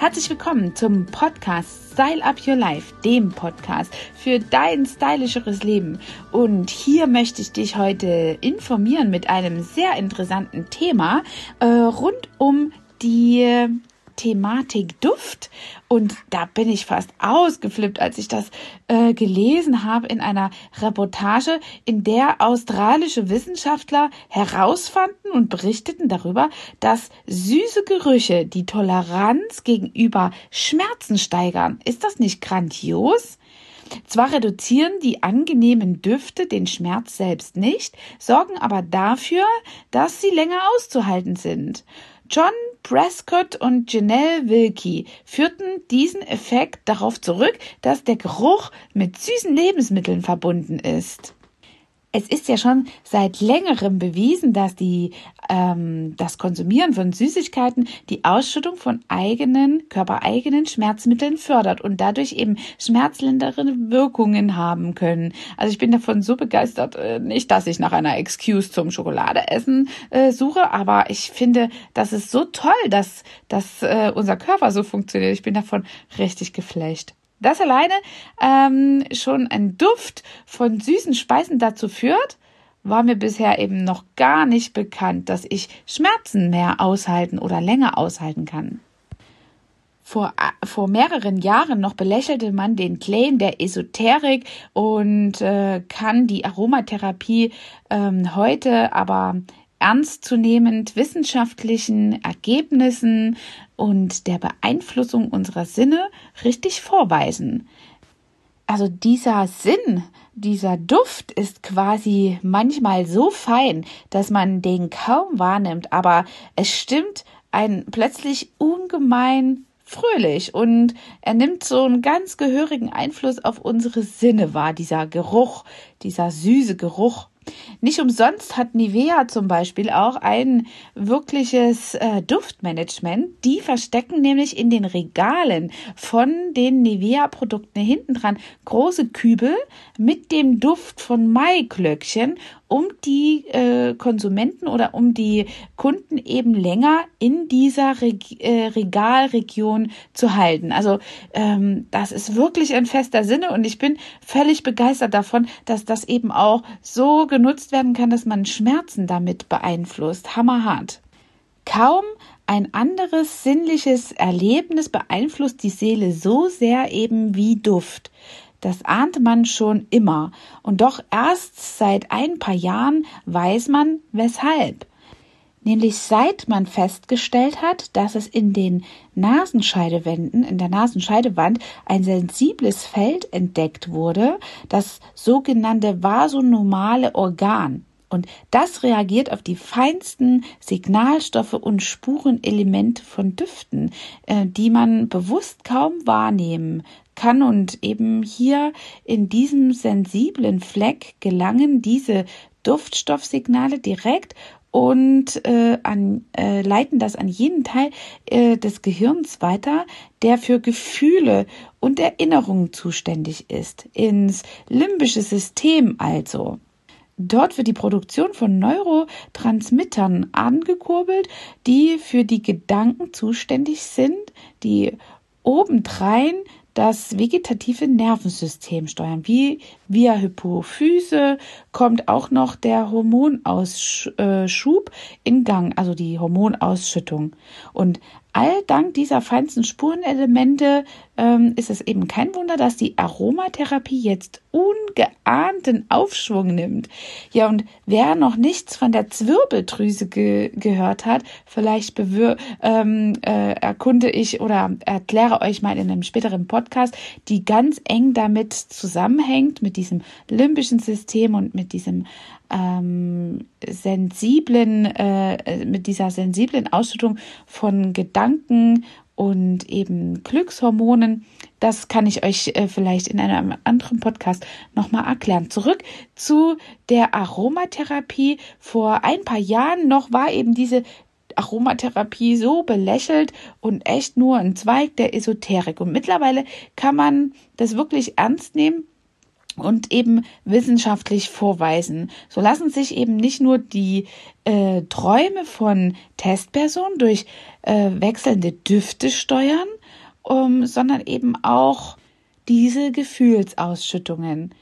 Herzlich willkommen zum Podcast Style Up Your Life, dem Podcast für dein stylischeres Leben. Und hier möchte ich dich heute informieren mit einem sehr interessanten Thema äh, rund um die Thematik Duft. Und da bin ich fast ausgeflippt, als ich das äh, gelesen habe in einer Reportage, in der australische Wissenschaftler herausfanden und berichteten darüber, dass süße Gerüche die Toleranz gegenüber Schmerzen steigern. Ist das nicht grandios? Zwar reduzieren die angenehmen Düfte den Schmerz selbst nicht, sorgen aber dafür, dass sie länger auszuhalten sind. John Prescott und Janelle Wilkie führten diesen Effekt darauf zurück, dass der Geruch mit süßen Lebensmitteln verbunden ist. Es ist ja schon seit längerem bewiesen, dass die, ähm, das Konsumieren von Süßigkeiten die Ausschüttung von eigenen, körpereigenen Schmerzmitteln fördert und dadurch eben schmerzlindernde Wirkungen haben können. Also ich bin davon so begeistert, äh, nicht, dass ich nach einer Excuse zum Schokoladeessen äh, suche, aber ich finde, das ist so toll, dass, dass äh, unser Körper so funktioniert. Ich bin davon richtig geflecht. Das alleine ähm, schon ein Duft von süßen Speisen dazu führt, war mir bisher eben noch gar nicht bekannt, dass ich Schmerzen mehr aushalten oder länger aushalten kann. Vor, vor mehreren Jahren noch belächelte man den Claim der Esoterik und äh, kann die Aromatherapie ähm, heute aber ernstzunehmend wissenschaftlichen Ergebnissen und der Beeinflussung unserer Sinne richtig vorweisen. Also dieser Sinn, dieser Duft ist quasi manchmal so fein, dass man den kaum wahrnimmt, aber es stimmt ein plötzlich ungemein fröhlich und er nimmt so einen ganz gehörigen Einfluss auf unsere Sinne wahr, dieser Geruch, dieser süße Geruch. Nicht umsonst hat Nivea zum Beispiel auch ein wirkliches äh, Duftmanagement. Die verstecken nämlich in den Regalen von den Nivea-Produkten hinten dran große Kübel mit dem Duft von Maiglöckchen um die äh, Konsumenten oder um die Kunden eben länger in dieser Reg äh, Regalregion zu halten. Also ähm, das ist wirklich ein fester Sinne und ich bin völlig begeistert davon, dass das eben auch so genutzt werden kann, dass man Schmerzen damit beeinflusst. Hammerhart. Kaum ein anderes sinnliches Erlebnis beeinflusst die Seele so sehr eben wie Duft. Das ahnte man schon immer, und doch erst seit ein paar Jahren weiß man weshalb. Nämlich seit man festgestellt hat, dass es in den Nasenscheidewänden, in der Nasenscheidewand ein sensibles Feld entdeckt wurde, das sogenannte vasonomale Organ. Und das reagiert auf die feinsten Signalstoffe und Spurenelemente von Düften, äh, die man bewusst kaum wahrnehmen kann. Und eben hier in diesem sensiblen Fleck gelangen diese Duftstoffsignale direkt und äh, an, äh, leiten das an jeden Teil äh, des Gehirns weiter, der für Gefühle und Erinnerungen zuständig ist, ins limbische System also. Dort wird die Produktion von Neurotransmittern angekurbelt, die für die Gedanken zuständig sind, die obendrein das vegetative Nervensystem steuern. Wie via Hypophyse kommt auch noch der Hormonausschub in Gang, also die Hormonausschüttung. Und all dank dieser feinsten Spurenelemente ähm, ist es eben kein Wunder, dass die Aromatherapie jetzt ungeahnten Aufschwung nimmt. Ja, und wer noch nichts von der Zwirbeldrüse ge gehört hat, vielleicht ähm, äh, erkunde ich oder erkläre euch mal in einem späteren Podcast, die ganz eng damit zusammenhängt, mit diesem limbischen System und mit diesem ähm, sensiblen, äh, mit dieser sensiblen Ausschüttung von Gedanken und eben Glückshormonen. Das kann ich euch äh, vielleicht in einem anderen Podcast nochmal erklären. Zurück zu der Aromatherapie. Vor ein paar Jahren noch war eben diese Aromatherapie so belächelt und echt nur ein Zweig der Esoterik. Und mittlerweile kann man das wirklich ernst nehmen und eben wissenschaftlich vorweisen. So lassen sich eben nicht nur die äh, Träume von Testpersonen durch äh, wechselnde Düfte steuern, um, sondern eben auch diese Gefühlsausschüttungen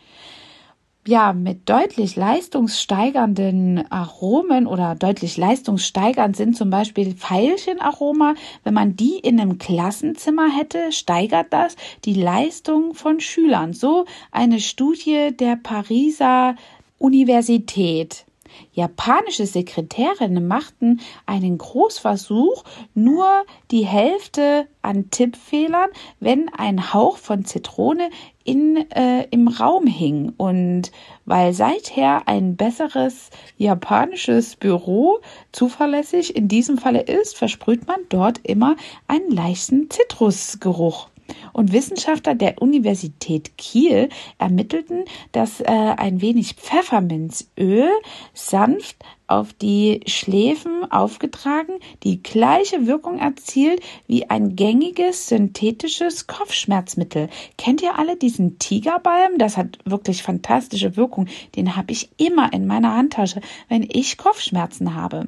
ja, mit deutlich leistungssteigernden Aromen oder deutlich leistungssteigernd sind zum Beispiel Veilchenaroma. Wenn man die in einem Klassenzimmer hätte, steigert das die Leistung von Schülern. So eine Studie der Pariser Universität. Japanische Sekretärinnen machten einen Großversuch, nur die Hälfte an Tippfehlern, wenn ein Hauch von Zitrone in, äh, im Raum hing. Und weil seither ein besseres japanisches Büro zuverlässig in diesem Falle ist, versprüht man dort immer einen leichten Zitrusgeruch. Und Wissenschaftler der Universität Kiel ermittelten, dass äh, ein wenig Pfefferminzöl sanft auf die Schläfen aufgetragen die gleiche Wirkung erzielt wie ein gängiges synthetisches Kopfschmerzmittel. Kennt ihr alle diesen Tigerbalm? Das hat wirklich fantastische Wirkung. Den habe ich immer in meiner Handtasche, wenn ich Kopfschmerzen habe.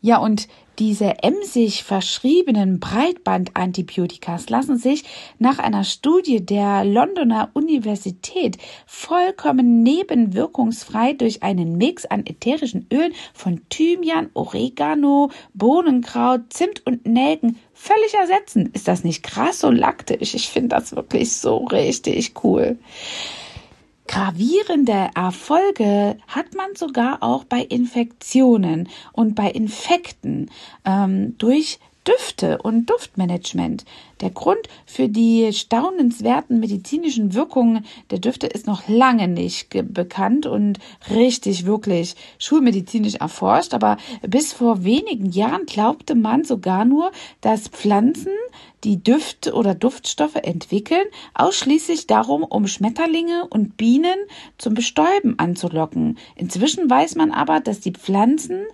Ja, und diese emsig verschriebenen Breitbandantibiotikas lassen sich nach einer Studie der Londoner Universität vollkommen nebenwirkungsfrei durch einen Mix an ätherischen Ölen von Thymian, Oregano, Bohnenkraut, Zimt und Nelken völlig ersetzen. Ist das nicht krass so laktisch? Ich finde das wirklich so richtig cool. Gravierende Erfolge hat man sogar auch bei Infektionen und bei Infekten ähm, durch Düfte und Duftmanagement. Der Grund für die staunenswerten medizinischen Wirkungen der Düfte ist noch lange nicht bekannt und richtig wirklich schulmedizinisch erforscht, aber bis vor wenigen Jahren glaubte man sogar nur, dass Pflanzen die Düfte oder Duftstoffe entwickeln, ausschließlich darum, um Schmetterlinge und Bienen zum Bestäuben anzulocken. Inzwischen weiß man aber, dass die Pflanzen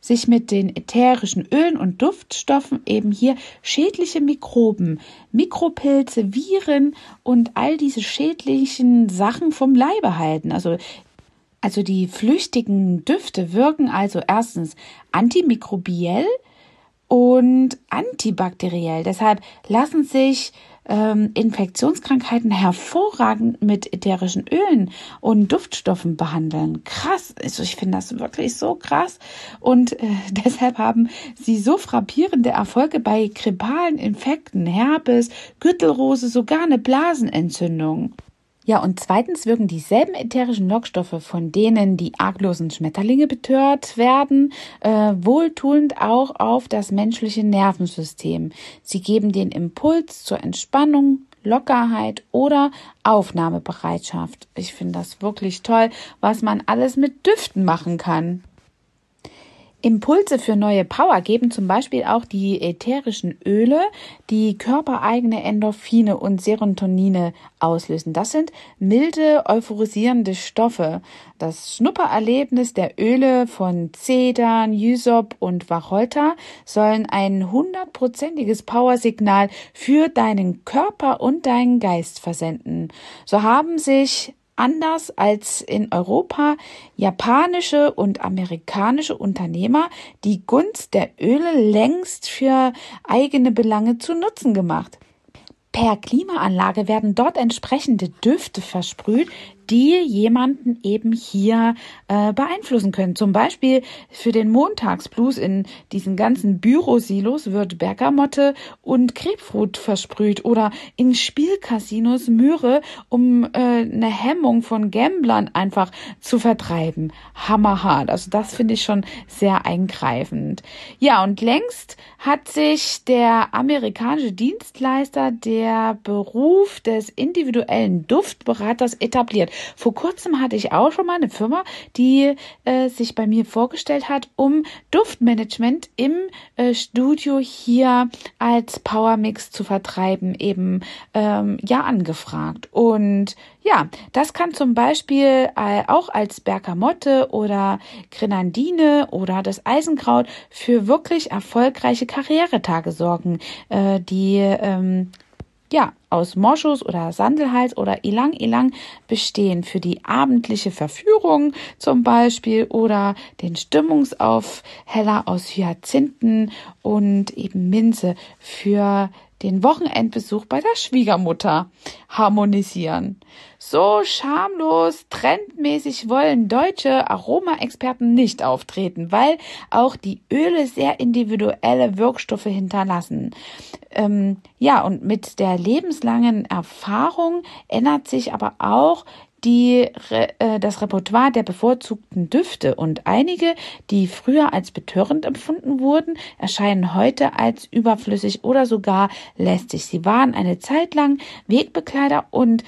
sich mit den ätherischen Ölen und Duftstoffen eben hier schädliche Mikroben, Mikropilze, Viren und all diese schädlichen Sachen vom Leibe halten. Also also die flüchtigen Düfte wirken also erstens antimikrobiell und antibakteriell. Deshalb lassen sich ähm, Infektionskrankheiten hervorragend mit ätherischen Ölen und Duftstoffen behandeln. Krass. Also ich finde das wirklich so krass. Und äh, deshalb haben sie so frappierende Erfolge bei grippalen Infekten, Herpes, Gürtelrose, sogar eine Blasenentzündung. Ja, und zweitens wirken dieselben ätherischen Lockstoffe, von denen die arglosen Schmetterlinge betört werden, äh, wohltuend auch auf das menschliche Nervensystem. Sie geben den Impuls zur Entspannung, Lockerheit oder Aufnahmebereitschaft. Ich finde das wirklich toll, was man alles mit Düften machen kann. Impulse für neue Power geben zum Beispiel auch die ätherischen Öle, die körpereigene Endorphine und Serotonine auslösen. Das sind milde, euphorisierende Stoffe. Das Schnuppererlebnis der Öle von Zedern, Ysop und Wacholter sollen ein hundertprozentiges Powersignal für deinen Körper und deinen Geist versenden. So haben sich anders als in Europa japanische und amerikanische Unternehmer die Gunst der Öle längst für eigene Belange zu Nutzen gemacht. Per Klimaanlage werden dort entsprechende Düfte versprüht, die jemanden eben hier äh, beeinflussen können. Zum Beispiel für den Montagsblues in diesen ganzen Bürosilos wird Bergamotte und Grapefruit versprüht oder in Spielcasinos Möhre, um äh, eine Hemmung von Gamblern einfach zu vertreiben. Hammerhart. Also das finde ich schon sehr eingreifend. Ja, und längst hat sich der amerikanische Dienstleister der Beruf des individuellen Duftberaters etabliert. Vor kurzem hatte ich auch schon mal eine Firma, die äh, sich bei mir vorgestellt hat, um Duftmanagement im äh, Studio hier als Powermix zu vertreiben, eben ähm, ja angefragt. Und ja, das kann zum Beispiel äh, auch als Bergamotte oder Grenadine oder das Eisenkraut für wirklich erfolgreiche Karrieretage sorgen, äh, die ähm, ja aus Moschus oder Sandelhals oder Ilang Ilang bestehen für die abendliche Verführung zum Beispiel oder den Stimmungsaufheller aus Hyazinthen und eben Minze für den Wochenendbesuch bei der Schwiegermutter harmonisieren. So schamlos, trendmäßig wollen deutsche Aromaexperten nicht auftreten, weil auch die Öle sehr individuelle Wirkstoffe hinterlassen. Ähm, ja, und mit der lebenslangen Erfahrung ändert sich aber auch die, äh, das Repertoire der bevorzugten Düfte und einige, die früher als betörend empfunden wurden, erscheinen heute als überflüssig oder sogar lästig. Sie waren eine Zeit lang Wegbekleider und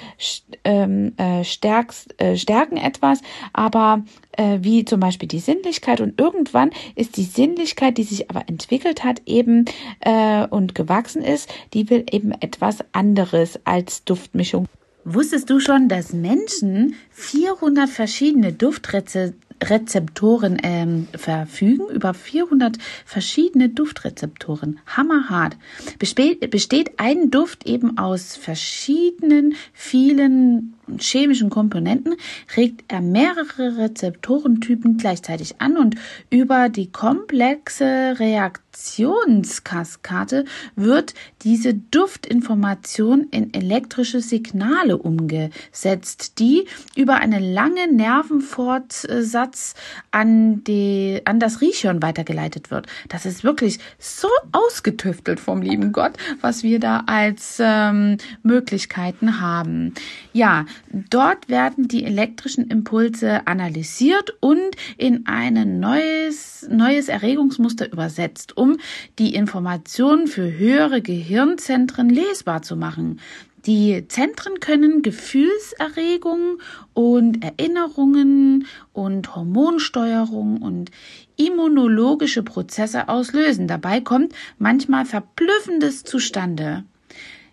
ähm, äh, stärkst, äh, stärken etwas, aber äh, wie zum Beispiel die Sinnlichkeit und irgendwann ist die Sinnlichkeit, die sich aber entwickelt hat eben äh, und gewachsen ist, die will eben etwas anderes als Duftmischung. Wusstest du schon, dass Menschen 400 verschiedene Duftrezeptoren ähm, verfügen? Über 400 verschiedene Duftrezeptoren. Hammerhart. Besteht, besteht ein Duft eben aus verschiedenen, vielen chemischen Komponenten regt er mehrere Rezeptorentypen gleichzeitig an und über die komplexe Reaktionskaskade wird diese Duftinformation in elektrische Signale umgesetzt, die über einen langen Nervenfortsatz an, die, an das Riechhirn weitergeleitet wird. Das ist wirklich so ausgetüftelt vom lieben Gott, was wir da als ähm, Möglichkeiten haben. Ja, Dort werden die elektrischen Impulse analysiert und in ein neues, neues Erregungsmuster übersetzt, um die Informationen für höhere Gehirnzentren lesbar zu machen. Die Zentren können Gefühlserregungen und Erinnerungen und Hormonsteuerung und immunologische Prozesse auslösen. Dabei kommt manchmal Verblüffendes zustande.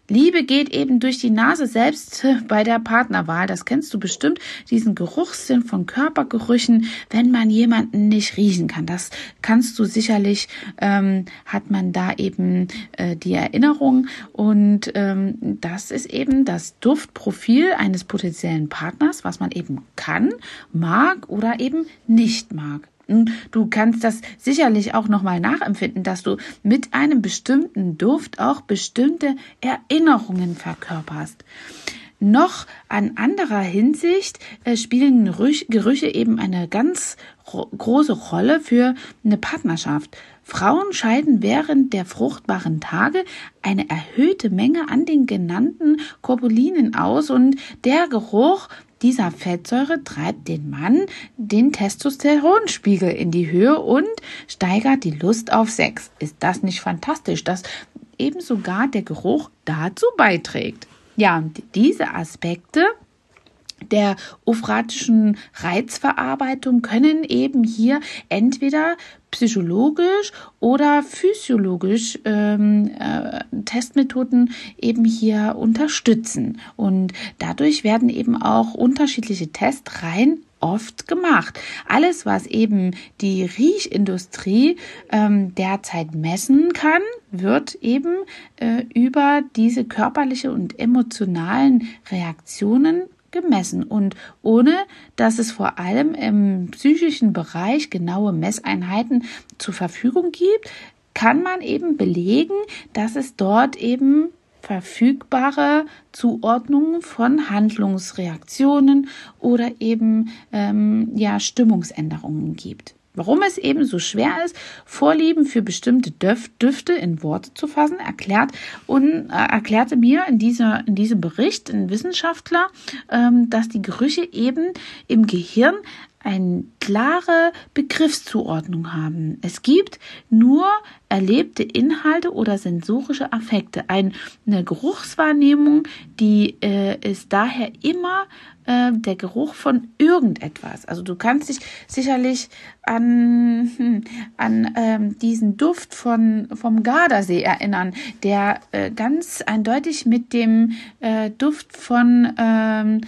Liebe geht eben durch die Nase selbst bei der Partnerwahl. Das kennst du bestimmt, diesen Geruchssinn von Körpergerüchen, wenn man jemanden nicht riechen kann. Das kannst du sicherlich, ähm, hat man da eben äh, die Erinnerung. Und ähm, das ist eben das Duftprofil eines potenziellen Partners, was man eben kann, mag oder eben nicht mag. Du kannst das sicherlich auch nochmal nachempfinden, dass du mit einem bestimmten Duft auch bestimmte Erinnerungen verkörperst. Noch an anderer Hinsicht äh, spielen Gerüche eben eine ganz große Rolle für eine Partnerschaft. Frauen scheiden während der fruchtbaren Tage eine erhöhte Menge an den genannten Korpulinen aus und der Geruch dieser Fettsäure treibt den Mann den Testosteronspiegel in die Höhe und steigert die Lust auf Sex. Ist das nicht fantastisch, dass eben sogar der Geruch dazu beiträgt? Ja, diese Aspekte der ophratischen Reizverarbeitung können eben hier entweder psychologisch oder physiologisch ähm, äh, Testmethoden eben hier unterstützen. Und dadurch werden eben auch unterschiedliche Testreihen oft gemacht. Alles, was eben die Riechindustrie ähm, derzeit messen kann, wird eben äh, über diese körperliche und emotionalen Reaktionen gemessen und ohne dass es vor allem im psychischen Bereich genaue Messeinheiten zur Verfügung gibt, kann man eben belegen, dass es dort eben verfügbare Zuordnungen von Handlungsreaktionen oder eben ähm, ja Stimmungsänderungen gibt. Warum es eben so schwer ist, Vorlieben für bestimmte Düfte in Worte zu fassen, erklärt und äh, erklärte mir in dieser in diesem Bericht ein Wissenschaftler, ähm, dass die Gerüche eben im Gehirn eine klare Begriffszuordnung haben. Es gibt nur erlebte Inhalte oder sensorische Affekte. Eine Geruchswahrnehmung, die äh, ist daher immer äh, der Geruch von irgendetwas. Also du kannst dich sicherlich an, hm, an ähm, diesen Duft von, vom Gardasee erinnern, der äh, ganz eindeutig mit dem äh, Duft von ähm,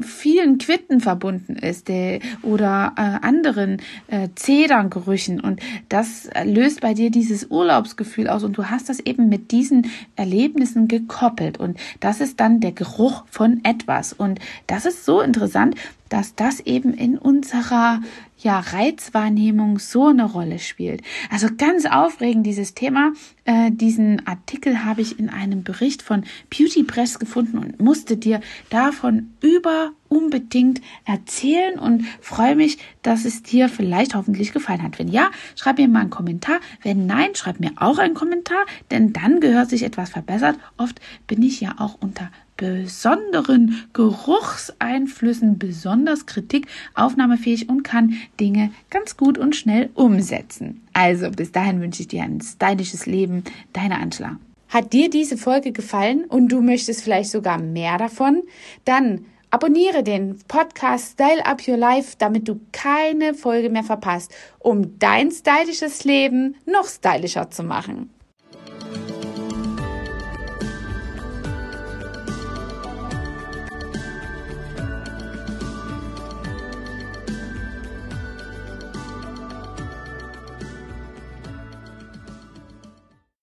vielen Quitten verbunden ist äh, oder äh, anderen äh, Zederngerüchen. Und das löst bei dir dieses Urlaubsgefühl aus. Und du hast das eben mit diesen Erlebnissen gekoppelt. Und das ist dann der Geruch von etwas. Und das ist so interessant, dass das eben in unserer ja, Reizwahrnehmung so eine Rolle spielt. Also ganz aufregend dieses Thema. Äh, diesen Artikel habe ich in einem Bericht von Beauty Press gefunden und musste dir davon über unbedingt erzählen und freue mich, dass es dir vielleicht hoffentlich gefallen hat. Wenn ja, schreib mir mal einen Kommentar. Wenn nein, schreib mir auch einen Kommentar, denn dann gehört sich etwas verbessert. Oft bin ich ja auch unter besonderen Geruchseinflüssen besonders kritikaufnahmefähig und kann Dinge ganz gut und schnell umsetzen. Also bis dahin wünsche ich dir ein stylisches Leben. Deine Angela. Hat dir diese Folge gefallen und du möchtest vielleicht sogar mehr davon? Dann abonniere den Podcast Style Up Your Life, damit du keine Folge mehr verpasst, um dein stylisches Leben noch stylischer zu machen.